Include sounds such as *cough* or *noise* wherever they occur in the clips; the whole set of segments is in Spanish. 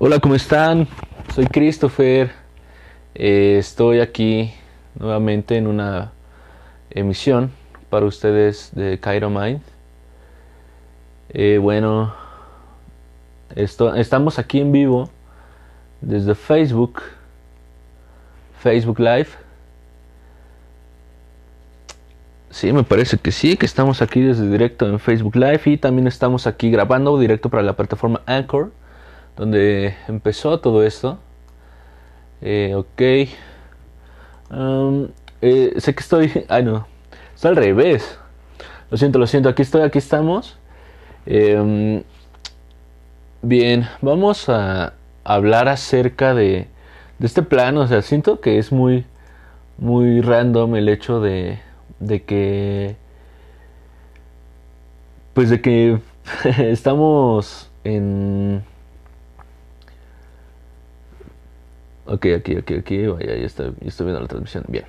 Hola, ¿cómo están? Soy Christopher. Eh, estoy aquí nuevamente en una emisión para ustedes de Cairo Mind. Eh, bueno, esto, estamos aquí en vivo desde Facebook, Facebook Live. Sí, me parece que sí, que estamos aquí desde directo en Facebook Live y también estamos aquí grabando directo para la plataforma Anchor donde empezó todo esto. Eh, ok. Eh, sé que estoy... *laughs* Ay, no. Está al revés. Lo siento, lo siento. Aquí estoy, aquí estamos. Em, bien, vamos a hablar acerca de, de este plano. O sea, siento que es muy, muy random el hecho de, de que... Pues de que *laughs* estamos en Ok, aquí, aquí, aquí, vaya, ya, estoy, estoy viendo la transmisión. Bien.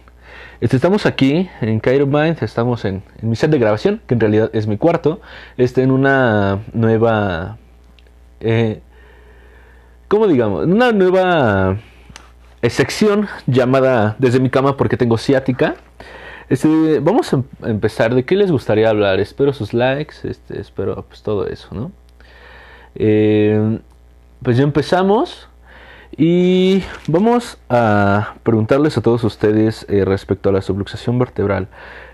Este, estamos aquí en Cairo Mind, estamos en, mi set de grabación, que en realidad es mi cuarto. Este, en una nueva. Eh, ¿Cómo digamos? Una nueva eh, sección llamada Desde mi cama porque tengo ciática. Este, vamos a em, empezar. ¿De qué les gustaría hablar? Espero sus likes, este, espero pues todo eso, ¿no? Eh, pues ya empezamos. Y vamos a preguntarles a todos ustedes eh, respecto a la subluxación vertebral.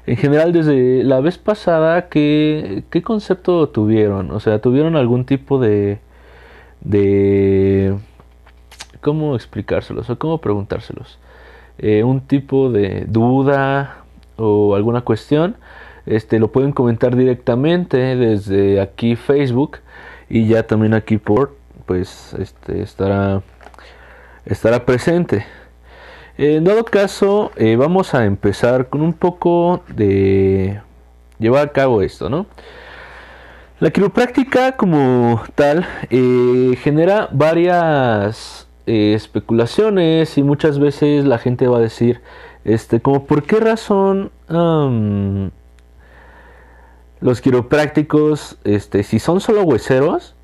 En general, desde la vez pasada, ¿qué, ¿qué, concepto tuvieron? O sea, ¿tuvieron algún tipo de... de ¿Cómo explicárselos o cómo preguntárselos? Eh, un tipo de duda o alguna cuestión, este, lo pueden comentar directamente desde aquí Facebook y ya también aquí por, pues, este, estará estará presente. En dado caso, eh, vamos a empezar con un poco de llevar a cabo esto, ¿no? La quiropráctica como tal eh, genera varias eh, especulaciones y muchas veces la gente va a decir, este, como por qué razón los quiroprácticos, este, si son solo hueseros,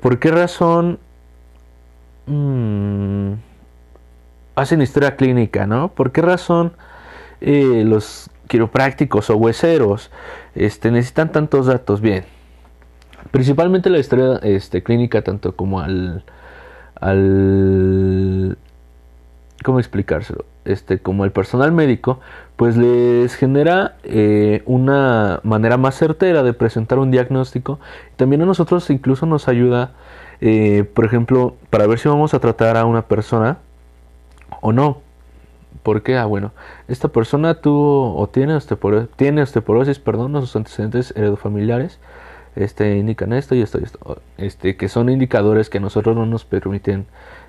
por qué razón Mm, hacen historia clínica, ¿no? ¿Por qué razón eh, los quiroprácticos o hueseros este, necesitan tantos datos? Bien, principalmente la historia este, clínica, tanto como al, al ¿cómo explicárselo? Este, como el personal médico, pues les genera eh, una manera más certera de presentar un diagnóstico. También a nosotros incluso nos ayuda eh, por ejemplo, para ver si vamos a tratar a una persona o no. ¿Por qué? Ah, bueno, esta persona tuvo o tiene osteoporosis, tiene osteoporosis, perdón, sus antecedentes heredofamiliares este, indican esto y esto y esto, este, que son indicadores que nosotros no nos permiten,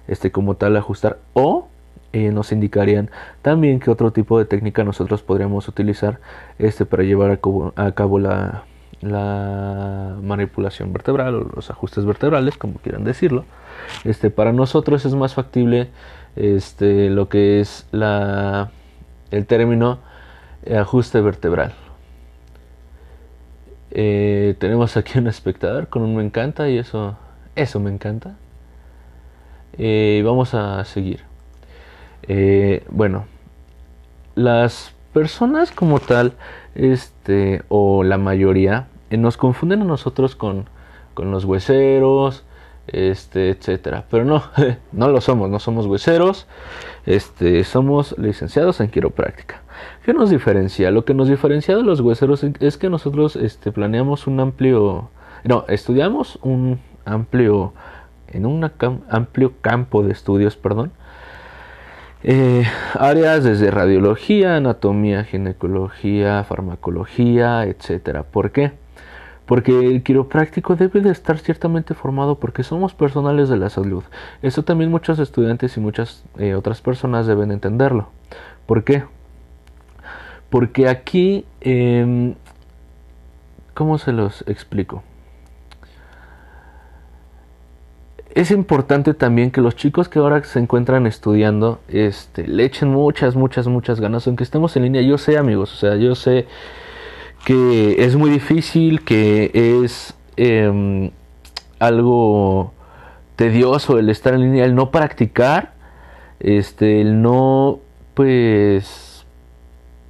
este, como tal, ajustar o eh, nos indicarían también que otro tipo de técnica nosotros podríamos utilizar, este, para llevar a cabo la, la manipulación vertebral o los ajustes vertebrales, como quieran decirlo. Este, para nosotros es más factible este, lo que es la, el término ajuste vertebral. Eh, tenemos aquí un espectador con un me encanta y eso, eso me encanta. Eh, vamos a seguir. Eh, bueno, las personas como tal, este, o la mayoría, eh, nos confunden a nosotros con, con los hueseros, este, etcétera. Pero no, *laughs* no lo somos, no somos hueseros, este, somos licenciados en quiropráctica. ¿Qué nos diferencia? Lo que nos diferencia de los hueseros es que nosotros este, planeamos un amplio, no, estudiamos un amplio, en un amplio campo de estudios, perdón, eh, áreas desde radiología, anatomía, ginecología, farmacología, etcétera. ¿Por qué? Porque el quiropráctico debe de estar ciertamente formado porque somos personales de la salud. Eso también muchos estudiantes y muchas eh, otras personas deben entenderlo. ¿Por qué? Porque aquí, em, ¿cómo se los explico? es importante también que los chicos que ahora se encuentran estudiando este, le echen muchas, muchas, muchas ganas, aunque estemos en línea. Yo sé, amigos, o sea, yo sé que es muy difícil, que es em, algo tedioso el estar en línea, el no practicar, este, el no, pues,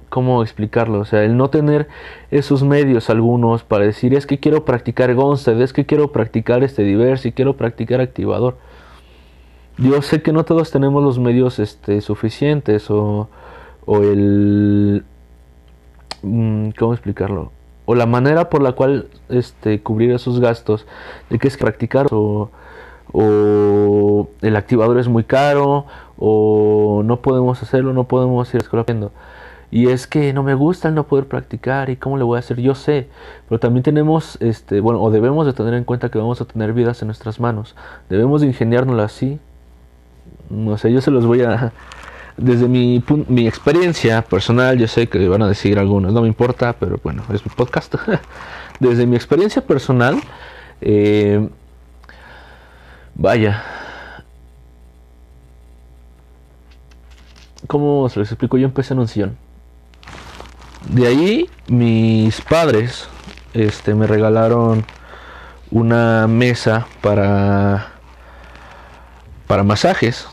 ¿cómo explicarlo? O sea, el no tener esos medios algunos para decir, es que quiero practicar Gonstead, es que quiero practicar este Diversi, quiero practicar activador. Yo sé que no todos tenemos los medios este, suficientes o, o el... Mm, ¿Cómo explicarlo? O la manera por la cual este, cubrir esos gastos de que es practicar o o el activador es muy caro, o no podemos hacerlo, no podemos ir escogiendo. Y es que no me gusta el no poder practicar y cómo le voy a hacer, yo sé, pero también tenemos, este, bueno, o debemos de tener en cuenta que vamos a tener vidas en nuestras manos, debemos de así. No sé, yo se los voy a, desde mi, mi experiencia personal, yo sé que van a decir algunos, no me importa, pero bueno, es mi podcast. *laughs* desde mi experiencia personal, eh, Vaya. ¿Cómo se les explico? Yo empecé en un sillón. De ahí mis padres este, me regalaron una mesa para, para masajes.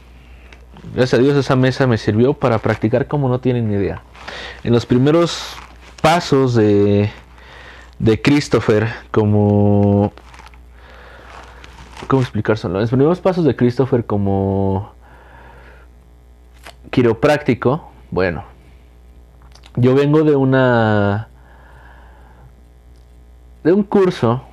Gracias a Dios esa mesa me sirvió para practicar como no tienen ni idea. En los primeros pasos de, de Christopher como ¿Cómo explicárselo? Los primeros pasos de Christopher como quiropráctico, bueno, yo vengo de una de un curso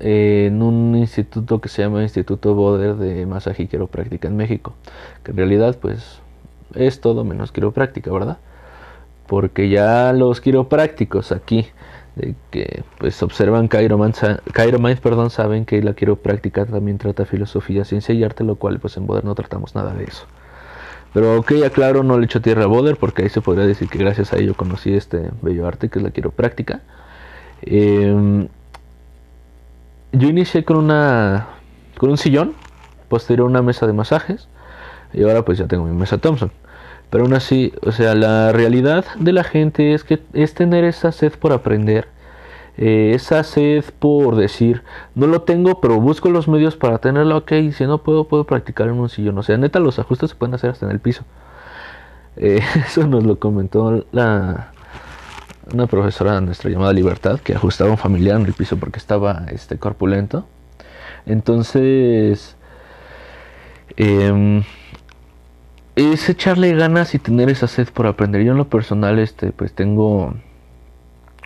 en un instituto que se llama Instituto Boder de Masaje y Quiropráctica en México, que en realidad pues es todo menos quiropráctica, ¿verdad? Porque ya los quiroprácticos aquí de que pues observan Cairo perdón, saben que la quiropráctica también trata filosofía, ciencia y arte, lo cual pues en Boder no tratamos nada de eso. Pero ok, aclaro, no le echo tierra a Boder porque ahí se podría decir que gracias a ello conocí este bello arte que es la quiropráctica. Em, yo inicié con una con un sillón, posterior una mesa de masajes y ahora pues ya tengo mi mesa Thompson. Pero aún así, o sea, la realidad de la gente es que es tener esa sed por aprender, eh, esa sed por decir, no lo tengo, pero busco los medios para tenerlo, ok, si no puedo, puedo practicar en un sillón. O sea, neta, los ajustes se pueden hacer hasta en el piso. Eh, *laughs* eso nos lo comentó la, una profesora de nuestra llamada Libertad, que ajustaba un familiar en el piso porque estaba este, corpulento. Entonces, eh, es echarle ganas y tener esa sed por aprender. Yo en lo personal, este, pues tengo,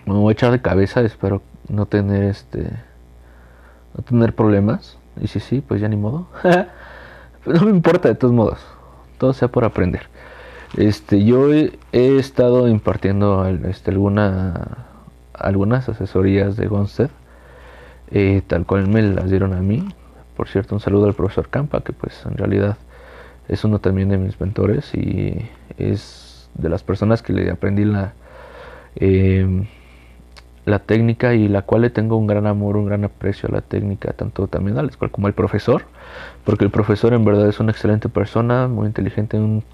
me voy a echar de cabeza, espero no tener, este, no tener problemas. Y si sí, pues ya ni modo. *laughs* no me importa de todos modos, todo sea por aprender. Este, yo he, estado impartiendo, este, alguna, algunas asesorías de Gonstead, eh, tal cual me las dieron a mí. Por cierto, un saludo al profesor Campa, que pues en realidad es uno también de mis mentores y es de las personas que le aprendí la, eh, la técnica y la cual le tengo un gran amor, un gran aprecio a la técnica, tanto también a la escuela como al profesor, porque el profesor en verdad es una excelente persona, muy inteligente, un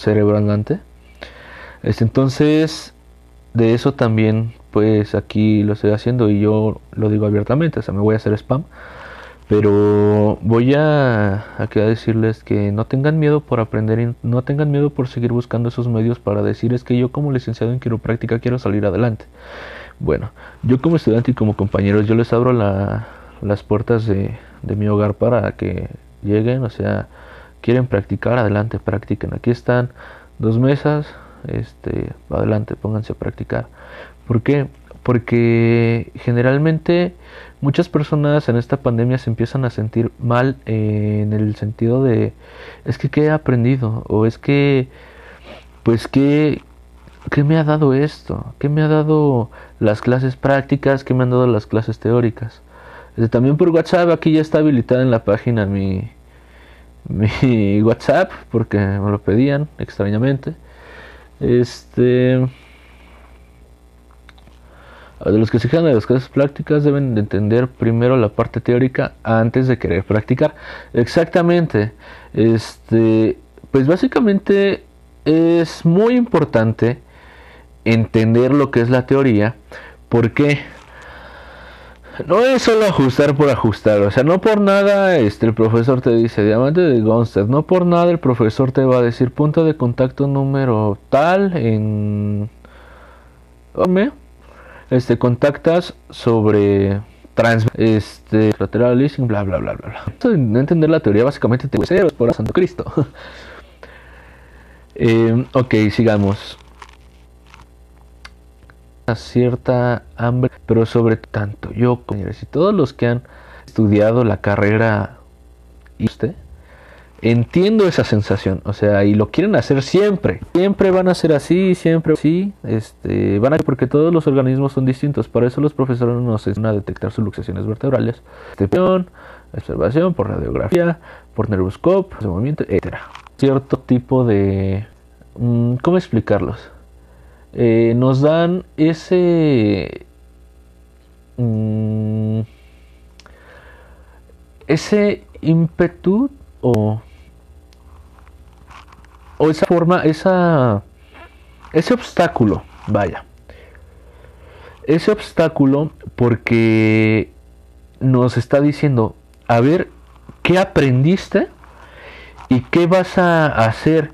cerebro andante. entonces, de eso también, pues aquí lo estoy haciendo y yo lo digo abiertamente, o sea, me voy a hacer spam pero voy a, a decirles que no tengan miedo por aprender y no tengan miedo por seguir buscando esos medios para decir es que yo como licenciado en quiropráctica quiero salir adelante. Bueno, yo como estudiante y como compañeros yo les abro las puertas de mi hogar para que lleguen, o sea, quieren practicar, adelante, practiquen. Aquí están dos mesas, este, adelante, pónganse a practicar. ¿Por qué? Porque generalmente muchas personas en esta pandemia se empiezan a sentir mal en el sentido de es que qué he aprendido o es que pues qué qué me ha dado esto qué me ha dado las clases prácticas qué me han dado las clases teóricas este, también por WhatsApp aquí ya está habilitada en la página mi mi *laughs* WhatsApp porque me lo pedían extrañamente este de los que se quedan de las clases prácticas deben de entender primero la parte teórica antes de querer practicar. Exactamente. Este, pues básicamente es muy importante entender lo que es la teoría. ¿Por qué? No es solo ajustar por ajustar, o sea, no por nada este, el profesor te dice diamante de Gonstead, no por nada el profesor te va a decir punto de contacto número tal en... Este, contactas sobre trans, este, lateral leasing, bla, bla, bla, bla, bla. No entender la teoría básicamente te voy a por Santo Cristo. *laughs* eh, ok, sigamos cierta hambre, pero sobre tanto yo como y todos los que han estudiado la carrera y usted entiendo esa sensación, o sea, y lo quieren hacer siempre, siempre van a ser así, siempre así, este, van a porque todos los organismos son distintos, por eso los profesores nos enseñan a detectar sus luxaciones vertebrales, observación por radiografía, por nervoscope, de movimiento, etcétera. Cierto tipo de, mm, ¿cómo explicarlos? Eh, nos dan ese mm, ese ímpetu o o esa forma esa ese obstáculo vaya ese obstáculo porque nos está diciendo a ver qué aprendiste y qué vas a hacer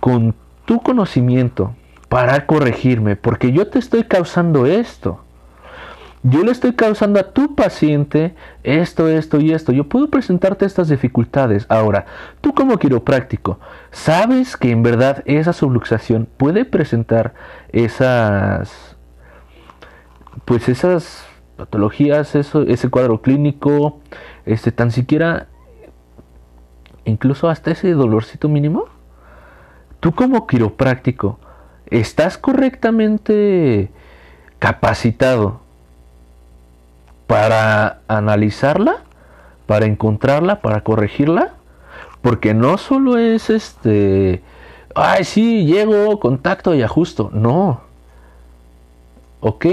con tu conocimiento para corregirme, porque yo te estoy causando esto. Yo le estoy causando a tu paciente esto, esto y esto. Yo puedo presentarte estas dificultades. Ahora, tú como quiropráctico, ¿sabes que en verdad esa subluxación puede presentar esas, pues esas patologías, eso, ese cuadro clínico, este, tan siquiera, incluso hasta ese dolorcito mínimo? Tú como quiropráctico, ¿Estás correctamente capacitado para analizarla, para encontrarla, para corregirla? Porque no solo es este, ay, sí, llego, contacto y ajusto. No. Ok,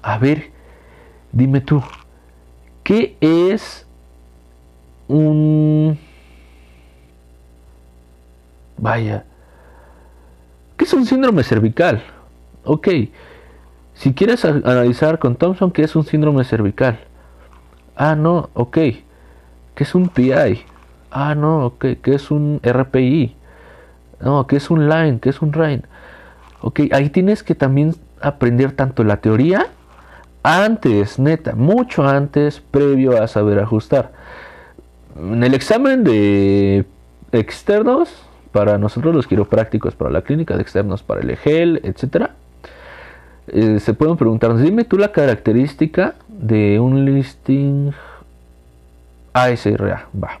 a ver, dime tú, ¿qué es un... Vaya, ¿Qué es un síndrome cervical? Ok, si quieres analizar con Thompson, ¿qué es un síndrome cervical? Ah, no, ok. ¿Qué es un PI? Ah, no, ok. ¿Qué es un RPI? No, ¿qué es un line? ¿Qué es un RAIN? Ok, ahí tienes que también aprender tanto la teoría antes, neta, mucho antes, previo a saber ajustar. En el examen de externos, para nosotros los quiroprácticos, para la clínica de externos, para el EGEL, etc. Eh, se pueden preguntar, dime tú la característica de un listing ASRA. Va.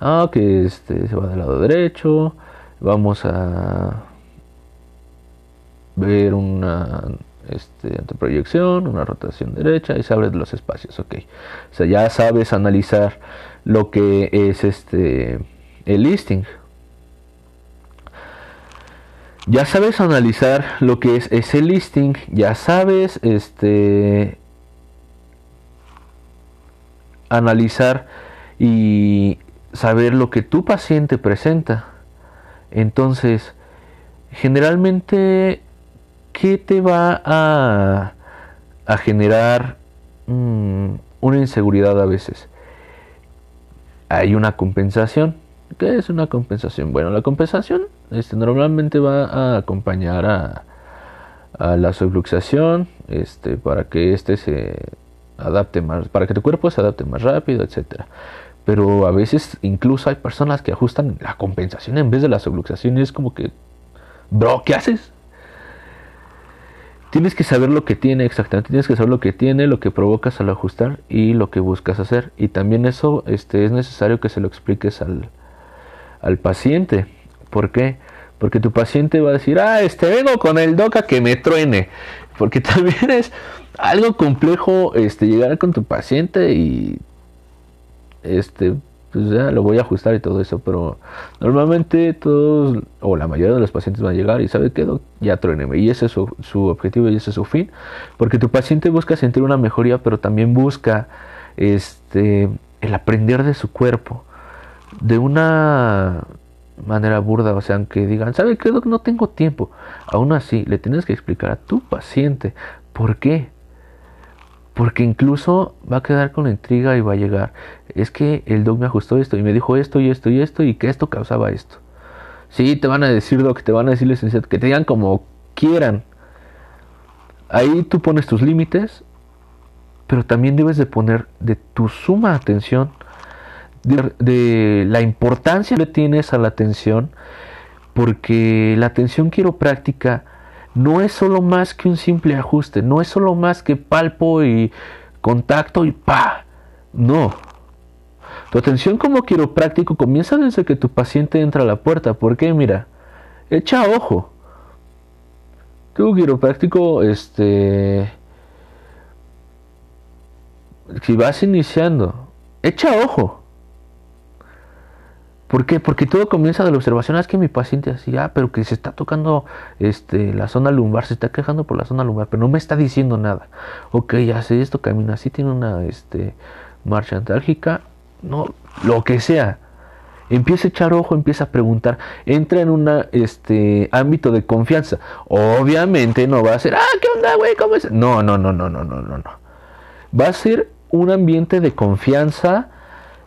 Ah, que este, se va del lado derecho. Vamos a ver una este, anteproyección, una rotación derecha y se abren los espacios. Ok. O sea, ya sabes analizar lo que es este el listing ya sabes analizar lo que es ese listing, ya sabes este analizar y saber lo que tu paciente presenta. Entonces, generalmente, ¿qué te va a, generar mm, una inseguridad a veces? Hay una compensación. ¿Qué es una compensación? Bueno, la compensación este, normalmente va a acompañar a, a la subluxación este, para que este se adapte más, para que tu cuerpo se adapte más rápido, etcétera. Pero a veces incluso hay personas que ajustan la compensación en vez de la subluxación y es como que, bro, ¿qué haces? Tienes que saber lo que tiene exactamente, tienes que saber lo que tiene, lo que provocas al ajustar y lo que buscas hacer. Y también eso este, es necesario que se lo expliques al, al paciente. ¿Por qué? Porque tu paciente va a decir, ah, este vengo con el doca que me truene. Porque *laughs* también es algo complejo este, llegar con tu paciente y este pues ya lo voy a ajustar y todo eso, pero normalmente todos o la mayoría de los pacientes van a llegar y sabe que ya truéneme y ese es su, objetivo y ese es su fin, porque tu paciente busca sentir una mejoría, pero también busca este el aprender de su cuerpo de una manera burda, o sea, aunque digan, ¿sabe qué, No tengo tiempo. Aún así, le tienes que explicar a tu paciente por qué. Porque incluso va a quedar con la intriga y va a llegar. Es que el doc me ajustó esto y me dijo esto y esto y esto y que esto causaba esto. Sí, te van a decir doc, te van a decir licenciado, que te digan como quieran. Ahí tú pones tus límites, pero también debes de poner de tu suma atención, de, la importancia que tienes a la atención, porque la atención quiropráctica no es solo más que un simple ajuste, no es solo más que palpo y contacto y pa. No. Tu atención como quiropráctico comienza desde que tu paciente entra a la puerta. porque Mira, echa ojo. Tu quiropráctico, este. Si vas iniciando, echa ojo. ¿Por qué? Porque todo comienza de la observación. Ah, es que mi paciente así, ah, pero que se está tocando este, la zona lumbar, se está quejando por la zona lumbar, pero no me está diciendo nada. Ok, hace esto, camina así, tiene una este, marcha antálgica, no, lo que sea. Empieza a echar ojo, empieza a preguntar, entra en un este, ámbito de confianza. Obviamente no va a ser, ah, ¿qué onda, güey? ¿Cómo es? No, no, no, no, no, no, no. Va a ser un ambiente de confianza,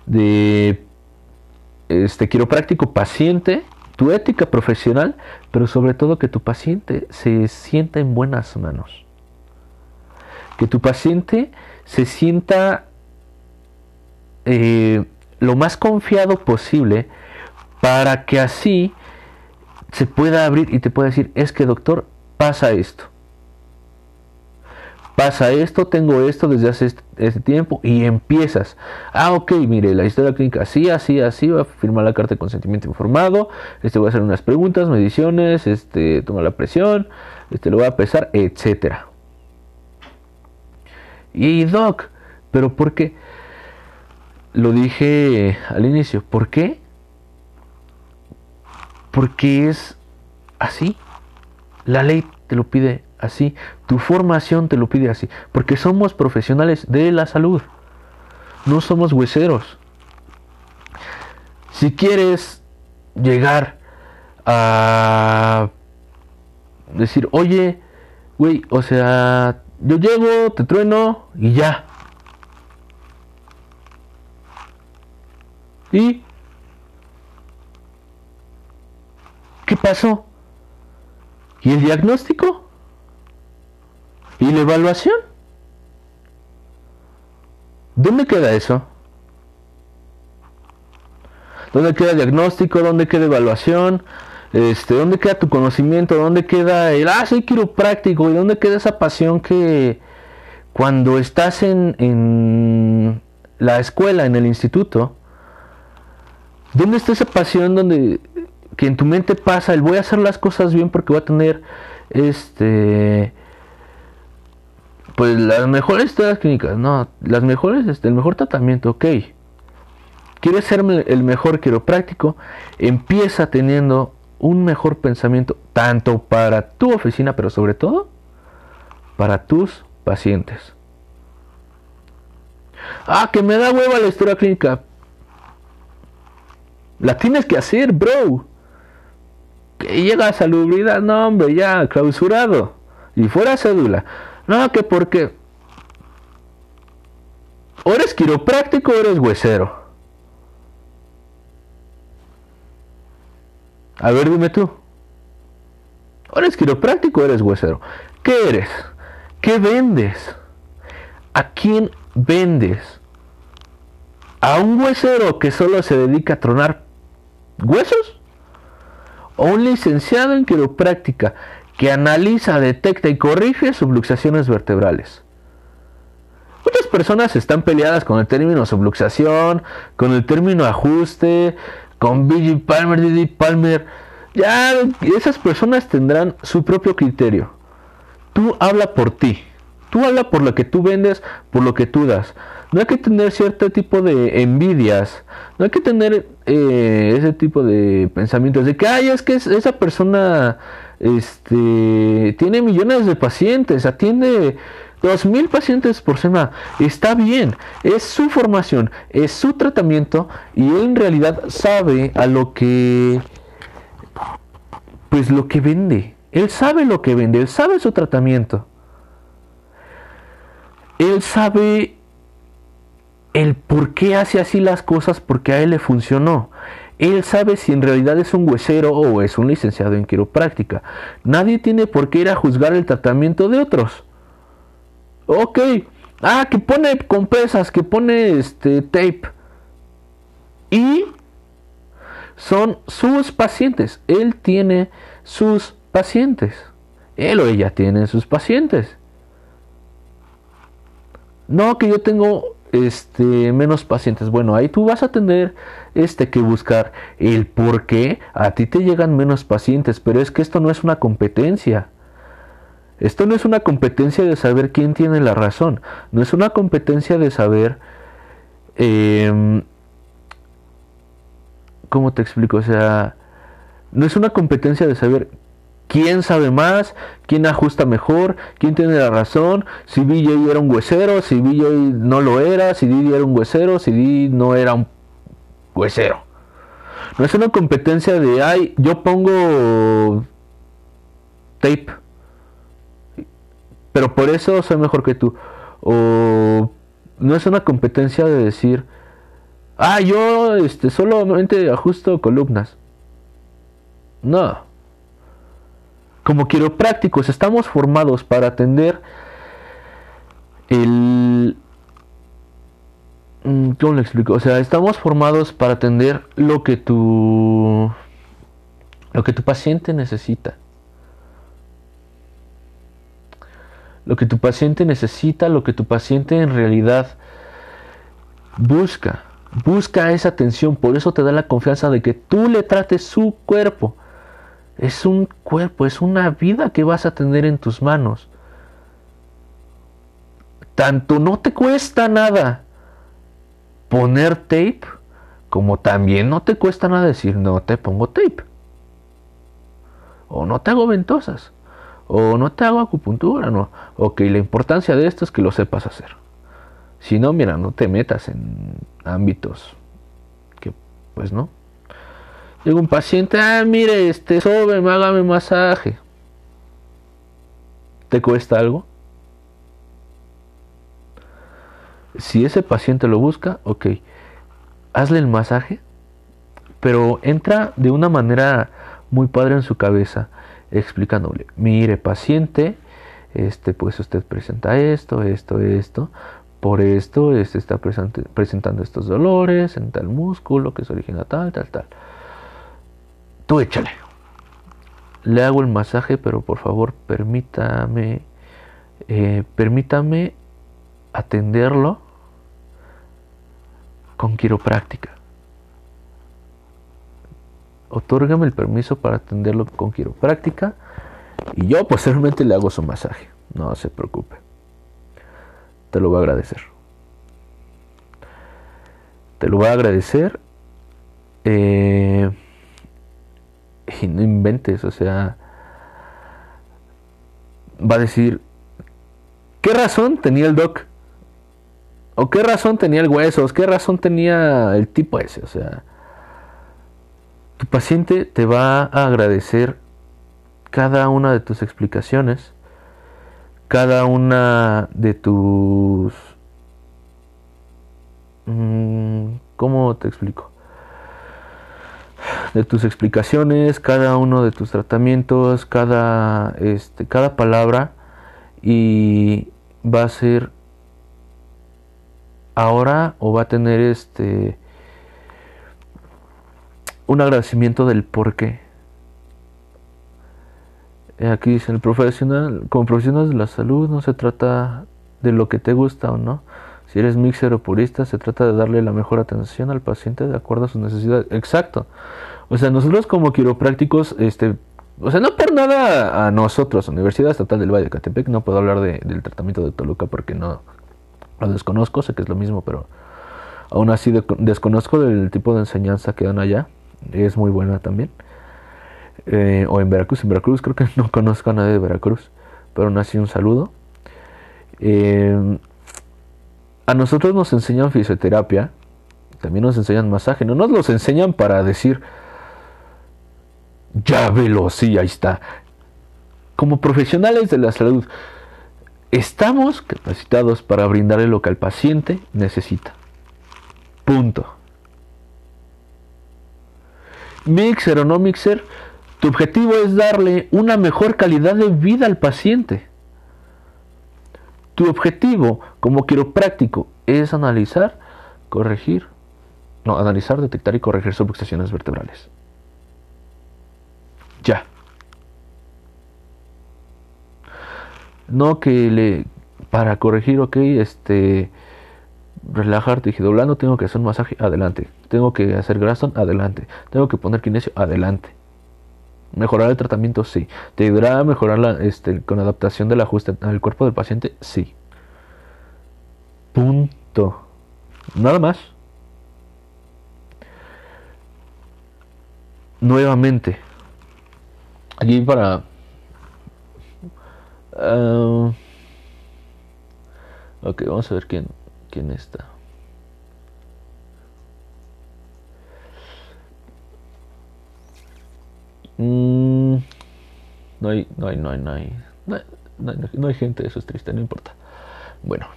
de este quiropráctico paciente, tu ética profesional, pero sobre todo que tu paciente se sienta en buenas manos. Que tu paciente se sienta eh, lo más confiado posible para que así se pueda abrir y te pueda decir, es que doctor, pasa esto pasa esto, tengo esto desde hace este, tiempo y empiezas. Ah, ok, mire, la historia clínica así, así, así, va a firmar la carta de consentimiento informado, este voy a hacer unas preguntas, mediciones, este toma la presión, este lo voy a pesar, etcétera. Y doc, pero ¿por qué? Lo dije al inicio, ¿por qué? Porque es así. La ley te lo pide así, tu formación te lo pide así, porque somos profesionales de la salud, no somos hueseros. Si quieres llegar a decir, oye, güey, o sea, yo llego, te trueno y ya. ¿Y qué pasó? ¿Y el diagnóstico? ¿Y la evaluación? ¿Dónde queda eso? ¿Dónde queda diagnóstico? ¿Dónde queda evaluación? Este, ¿Dónde queda tu conocimiento? ¿Dónde queda el, ah, soy quiropráctico? ¿Y dónde queda esa pasión que cuando estás en, en la escuela, en el instituto, ¿dónde está esa pasión donde que en tu mente pasa el voy a hacer las cosas bien porque voy a tener este pues las mejores todas clínicas, no, las mejores, este, el mejor tratamiento, ok. ¿Quieres ser el mejor quiropráctico? Empieza teniendo un mejor pensamiento, tanto para tu oficina, pero sobre todo para tus pacientes. Ah, que me da hueva la historia clínica. La tienes que hacer, bro. Que llega a salubridad, no, hombre, ya, clausurado. Y fuera cédula. No, que porque. O eres quiropráctico o eres huesero. A ver, dime tú. ¿O eres quiropráctico o eres huesero? ¿Qué eres? ¿Qué vendes? ¿A quién vendes? ¿A un huesero que solo se dedica a tronar huesos? ¿O un licenciado en quiropráctica que analiza, detecta y corrige subluxaciones vertebrales. Muchas personas están peleadas con el término subluxación, con el término ajuste, con BG Palmer, DD Palmer. Ya esas personas tendrán su propio criterio. Tú habla por ti. Tú habla por lo que tú vendes, por lo que tú das. No hay que tener cierto tipo de envidias. No hay que tener eh, ese tipo de pensamientos de que, ay, es que esa persona este, tiene millones de pacientes, atiende dos mil pacientes por semana. Está bien, es su formación, es su tratamiento y él en realidad sabe a lo que, pues lo que vende. Él sabe lo que vende, él sabe su tratamiento. él sabe el por qué hace así las cosas porque a él le funcionó. Él sabe si en realidad es un huesero o es un licenciado en quiropráctica. Nadie tiene por qué ir a juzgar el tratamiento de otros. Ok. Ah, que pone compresas, que pone este tape. Y son sus pacientes. Él tiene sus pacientes. Él o ella tiene sus pacientes. No, que yo tengo este, menos pacientes. Bueno, ahí tú vas a tener este, que buscar el por qué a ti te llegan menos pacientes, pero es que esto no es una competencia. Esto no es una competencia de saber quién tiene la razón, no es una competencia de saber... Em, ¿Cómo te explico? O sea, no es una competencia de saber quién sabe más, quién ajusta mejor, quién tiene la razón, si BJ era un huesero, si BJ no lo era, si Didi era un huesero, si Didi no era un huesero. No es una competencia de, ay, yo pongo tape, pero por eso soy mejor que tú. O no es una competencia de decir, ah, yo este, solamente ajusto columnas. No como quiroprácticos estamos formados para atender el... Mm, ¿Cómo le explico? O sea, estamos formados para atender lo que tu... lo que tu paciente necesita. Lo que tu paciente necesita, lo que tu paciente en realidad busca. Busca esa atención, por eso te da la confianza de que tú le trates su cuerpo es un cuerpo, es una vida que vas a tener en tus manos. Tanto no te cuesta nada poner tape, como también no te cuesta nada decir no te pongo tape. O no te hago ventosas. O no te hago acupuntura, no. Ok, la importancia de esto es que lo sepas hacer. Si no, mira, no te metas en ámbitos que, pues no. Llega un paciente, ah, mire, este, sobre, hágame masaje. ¿Te cuesta algo? Si ese paciente lo busca, ok, hazle el masaje, pero entra de una manera muy padre en su cabeza, explicándole, mire, paciente, este, pues usted presenta esto, esto, esto, por esto este está presentando estos dolores en tal músculo que se origina tal, tal, tal. Tú échale. Le hago el masaje, pero por favor permítame, eh, permítame atenderlo con quiropráctica. Otórgame el permiso para atenderlo con quiropráctica y yo posteriormente le hago su masaje. No se preocupe. Te lo voy a agradecer. Te lo voy a agradecer. Eh, y no inventes, o sea, va a decir, ¿qué razón tenía el doc? ¿O qué razón tenía el huesos? ¿Qué razón tenía el tipo ese? O sea, tu paciente te va a agradecer cada una de tus explicaciones, cada una de tus... Mm, ¿Cómo te explico? De tus explicaciones, cada uno de tus tratamientos, cada, este, cada palabra y va a ser ahora o va a tener este un agradecimiento del por qué. Aquí dice el profesional, como profesional de la salud no se trata de lo que te gusta o no, si eres mixer o purista, se trata de darle la mejor atención al paciente de acuerdo a sus necesidades. Exacto. O sea, nosotros como quiroprácticos, este, o sea, no por nada a nosotros, Universidad Estatal del Valle de Catepec, no puedo hablar del tratamiento de Toluca porque no lo desconozco, sé que es lo mismo, pero aún así desconozco el tipo de enseñanza que dan allá. Es muy buena también. Eh, o en Veracruz, en Veracruz creo que *laughs* no conozco a nadie de Veracruz, pero aún así un saludo. Eh, a nosotros nos enseñan fisioterapia, también nos enseñan masaje, no nos los enseñan para decir, ya velo, sí, ahí está. Como profesionales de la salud, Estamos capacitados para brindarle lo que el paciente necesita. Punto. Mixer o no mixer, tu objetivo es darle una mejor calidad de vida al paciente. Tu objetivo como quiropráctico es analizar, corregir, no, analizar, detectar y corregir subluxaciones vertebrales. Ya. No que le para corregir, ok, este relajarte y doblando, tengo que hacer un masaje, adelante. Tengo que hacer grasón, adelante. Tengo que poner kinesio, adelante. Mejorar el tratamiento, sí. ¿Te ayudará a mejorar la, este, con adaptación del ajuste al cuerpo del paciente? Sí. Punto. Nada más. Nuevamente. Aquí para... Uh, ok, vamos a ver quién, quién está. Mm, no hay, no hay, no hay, no hay, no hay, gente, eso es triste, no importa. Bueno,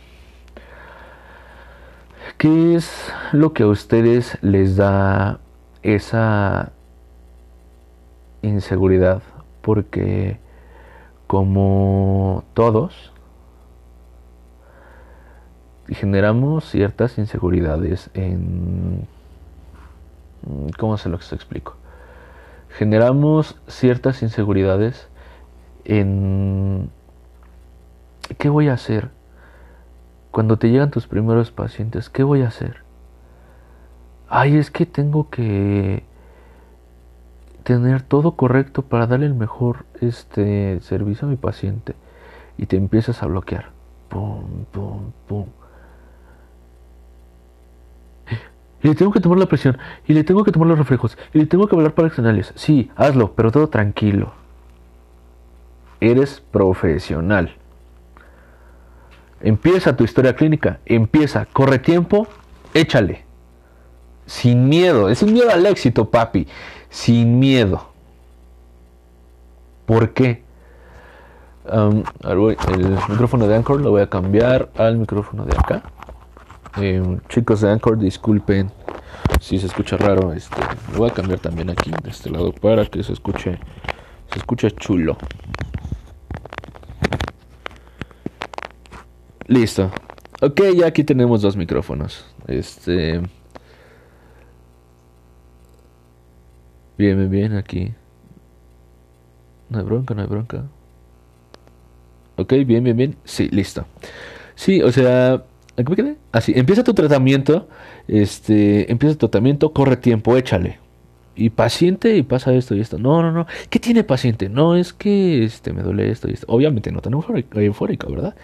¿qué es lo que a ustedes les da esa inseguridad? Porque como todos, generamos ciertas inseguridades en... ¿Cómo se los explico? Generamos ciertas inseguridades en qué voy a hacer cuando te llegan tus primeros pacientes, ¿qué voy a hacer? Ay, es que tengo que tener todo correcto para darle el mejor este servicio a mi paciente y te empiezas a bloquear. Pum, pum, pum. Y le tengo que tomar la presión, y le tengo que tomar los reflejos, y le tengo que hablar para externales. Sí, hazlo, pero todo tranquilo. Eres profesional. Empieza tu historia clínica, empieza, corre tiempo, échale. Sin miedo, es sin miedo al éxito, papi. Sin miedo. ¿Por qué? el micrófono de Anchor lo voy a cambiar al micrófono de acá. Eh, chicos de Anchor, disculpen si se escucha raro. Este, voy a cambiar también aquí de este lado para que se escuche, se escuche chulo. Listo. Ok, ya aquí tenemos dos micrófonos. Este. Bien, bien, bien, aquí. No hay bronca, no hay bronca. Ok, bien, bien, bien. Sí, listo. Sí, o sea, Así, empieza tu tratamiento, este, empieza tu tratamiento, corre tiempo, échale. Y paciente y pasa esto y esto. No, no, no. ¿Qué tiene paciente? No, es que este me duele esto y esto. Obviamente no tan eufórico, ¿verdad?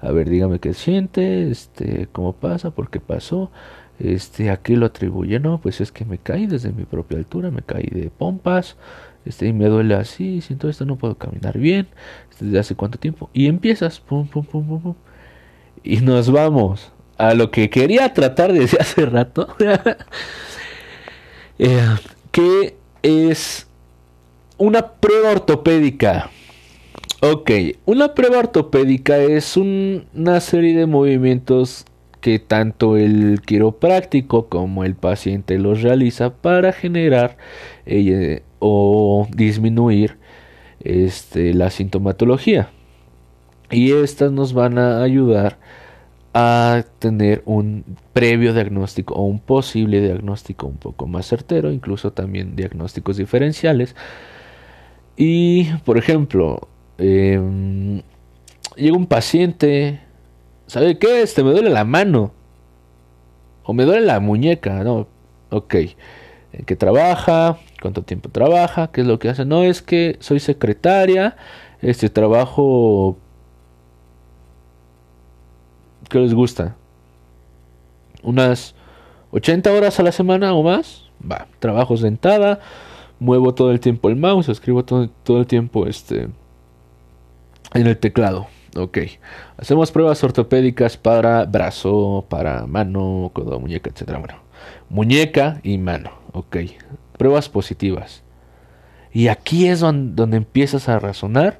A ver, dígame qué siente, este, cómo pasa, por qué pasó, este, a qué lo atribuye. No, pues es que me caí desde mi propia altura, me caí de pompas, este, y me duele así, siento esto, no puedo caminar bien, desde hace cuánto tiempo. Y empiezas, pum, pum, pum, pum, pum y nos vamos a lo que quería tratar desde *laughs* hace rato. *laughs* eh, que es una prueba ortopédica. Ok, una prueba ortopédica es una serie de movimientos que tanto el quiropráctico como el paciente los realiza para generar eh, o disminuir este, la sintomatología. Y estas nos van a ayudar a tener un previo diagnóstico o un posible diagnóstico un poco más certero, incluso también diagnósticos diferenciales. Y, por ejemplo, em, llega un paciente, ¿sabe qué? Este me duele la mano o me duele la muñeca, ¿no? Ok, ¿en qué trabaja? ¿Cuánto tiempo trabaja? ¿Qué es lo que hace? No, es que soy secretaria, este trabajo ¿Qué les gusta? ¿Unas 80 horas a la semana o más? Va, trabajo sentada, muevo todo el tiempo el mouse, escribo todo, todo el tiempo este en el teclado. Ok. Hacemos pruebas ortopédicas para brazo, para mano, codo, muñeca, etc. Bueno, muñeca y mano. Ok. Pruebas positivas. Y aquí es donde empiezas a razonar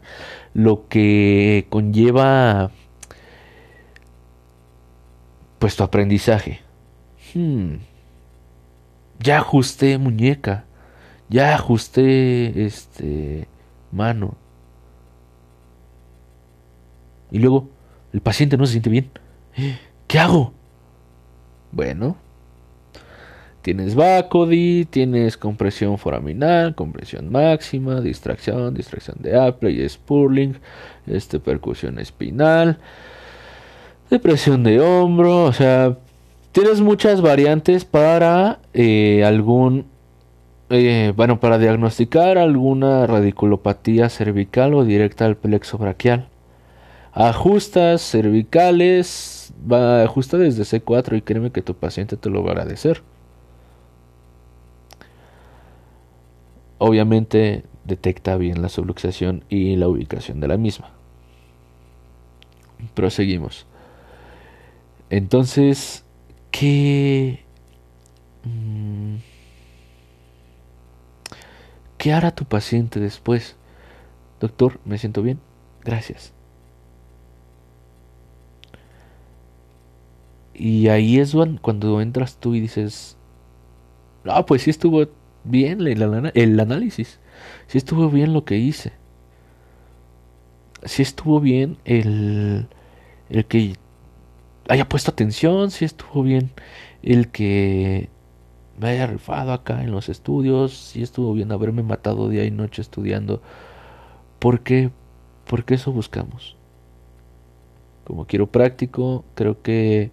lo que conlleva pues tu aprendizaje. Hmm. Ya ajusté muñeca. Ya ajusté este mano. Y luego el paciente no se siente bien. ¿Qué hago? Bueno, tienes Bacodi, tienes compresión foraminal, compresión máxima, distracción, distracción de Apple y Spurling, este, percusión espinal, depresión de hombro, o sea, tienes muchas variantes para eh, algún, eh, bueno, para diagnosticar alguna radiculopatía cervical o directa al plexo braquial. Ajustas cervicales, ajusta desde C4 y créeme que tu paciente te lo va a agradecer. Obviamente detecta bien la subluxación y la ubicación de la misma. Proseguimos. Entonces, ¿qué... Mm, ¿Qué hará tu paciente después? Doctor, me siento bien. Gracias. Y ahí es cuando entras tú y dices, ah, pues sí estuvo bien el, análisis, sí estuvo bien lo que hice, sí estuvo bien el, el que haya puesto atención, sí estuvo bien el que me haya rifado acá en los estudios, sí estuvo bien haberme matado día y noche estudiando. ¿Por qué? Porque eso buscamos. Como quiero práctico, creo que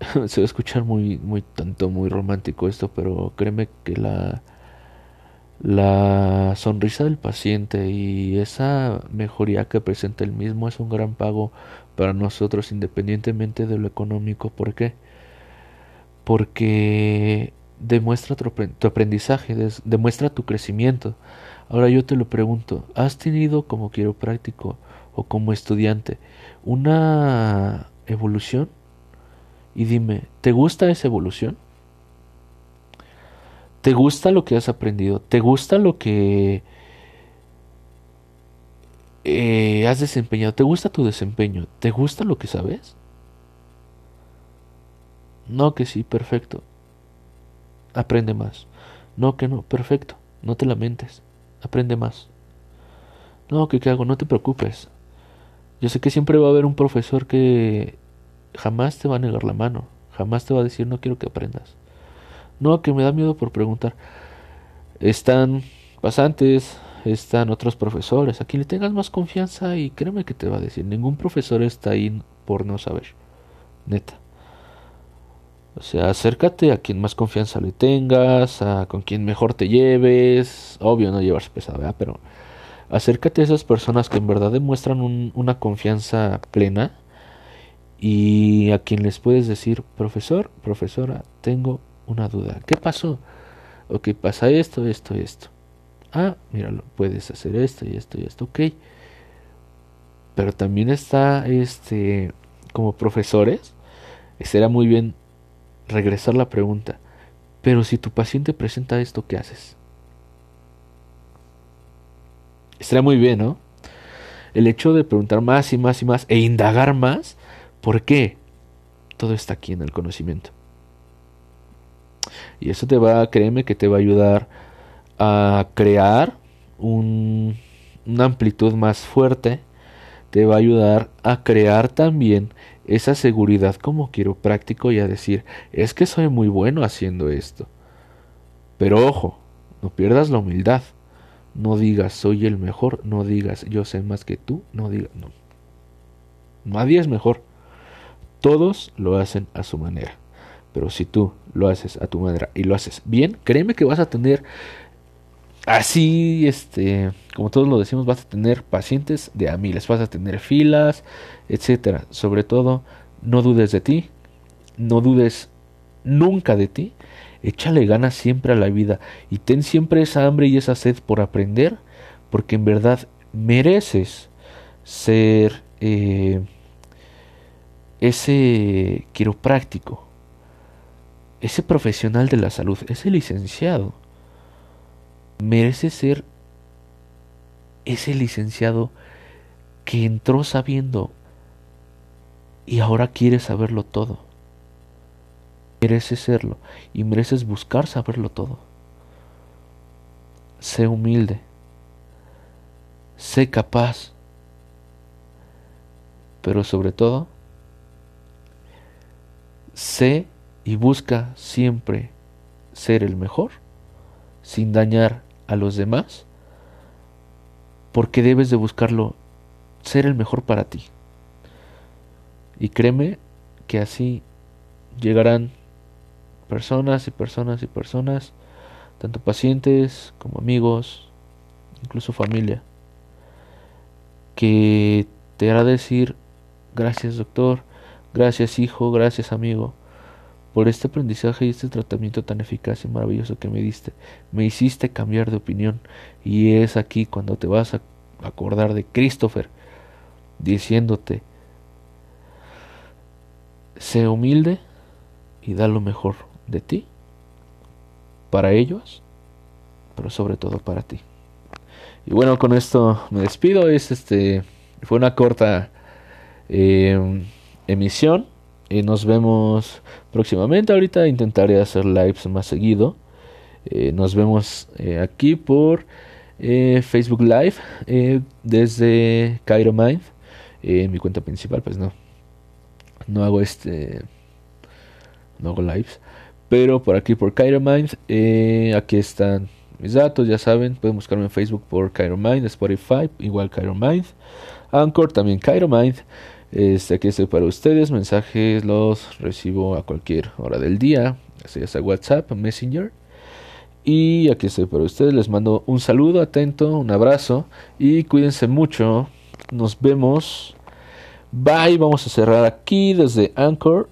*laughs* se va a escuchar muy, muy tanto, muy romántico esto, pero créeme que la, la sonrisa del paciente y esa mejoría que presenta el mismo es un gran pago para nosotros independientemente de lo económico. ¿Por qué? Porque demuestra tu, aprendizaje, demuestra tu crecimiento. Ahora yo te lo pregunto, ¿has tenido como quiropráctico o como estudiante una evolución? y dime, ¿te gusta esa evolución? ¿Te gusta lo que has aprendido? ¿Te gusta lo que eh, has desempeñado? ¿Te gusta tu desempeño? ¿Te gusta lo que sabes? No, que sí, perfecto. Aprende más. No, que no, perfecto. No te lamentes. Aprende más. No, que qué hago, no te preocupes. Yo sé que siempre va a haber un profesor que jamás te va a negar la mano, jamás te va a decir no quiero que aprendas. No, que me da miedo por preguntar. Están pasantes, están otros profesores, a quien le tengas más confianza y créeme que te va a decir, ningún profesor está ahí por no saber. Neta. O sea, acércate a quien más confianza le tengas, a con quien mejor te lleves. Obvio no llevarse pesado, ¿verdad? Pero acércate a esas personas que en verdad demuestran una confianza plena y a quien les puedes decir, profesor, profesora, tengo una duda. ¿Qué pasó? Ok, pasa esto, esto, esto. Ah, míralo, puedes hacer esto y esto y esto, ok. Pero también está, este, como profesores, será muy bien regresar la pregunta. Pero si tu paciente presenta esto, ¿qué haces? Estaría muy bien, ¿no? El hecho de preguntar más y más y más e indagar más ¿Por qué? Todo está aquí en el conocimiento. Y eso te va, créeme que te va a ayudar a crear un, una amplitud más fuerte. Te va a ayudar a crear también esa seguridad como quiero práctico y a decir, es que soy muy bueno haciendo esto. Pero ojo, no pierdas la humildad. No digas soy el mejor, no digas yo sé más que tú, no digas no. Nadie es mejor. Todos lo hacen a su manera. Pero si tú lo haces a tu manera y lo haces bien, créeme que vas a tener así, este, como todos lo decimos, vas a tener pacientes de a miles, vas a tener filas, etcétera. Sobre todo, no dudes de ti, no dudes nunca de ti. Échale ganas siempre a la vida y ten siempre esa hambre y esa sed por aprender, porque en verdad mereces ser eh, ese quiropráctico, ese profesional de la salud, ese licenciado, merece ser ese licenciado que entró sabiendo y ahora quieres saberlo todo. Mereces serlo y mereces buscar saberlo todo. Sé humilde. Sé capaz. Pero sobre todo, sé y busca siempre ser el mejor sin dañar a los demás, porque debes de buscarlo ser el mejor para ti. Y créeme que así llegarán personas y personas y personas, tanto pacientes como amigos, incluso familia, que te hará decir gracias doctor, gracias hijo, gracias amigo, por este aprendizaje y este tratamiento tan eficaz y maravilloso que me diste. Me hiciste cambiar de opinión y es aquí cuando te vas a acordar de Christopher diciéndote, sé humilde y da lo mejor de ti para ellos, pero sobre todo para ti. Y bueno, con esto me despido. Es este fue una corta eh, emisión y nos vemos próximamente. Ahorita intentaré hacer lives más seguido. Eh, nos vemos eh, aquí por Facebook Live desde Cairo. En mi cuenta principal, pues no. No hago este. No hago lives. Pero por aquí por Cairo Mind. aquí están mis datos, ya saben. Pueden buscarme en Facebook por Cairo Spotify, igual Cairo Mind. Anchor, también Cairo. Este, aquí estoy para ustedes. Mensajes los recibo a cualquier hora del día, ya sea WhatsApp, Messenger. Y aquí estoy para ustedes. Les mando un saludo atento, un abrazo y cuídense mucho. Nos vemos. Bye. Vamos a cerrar aquí desde Anchor.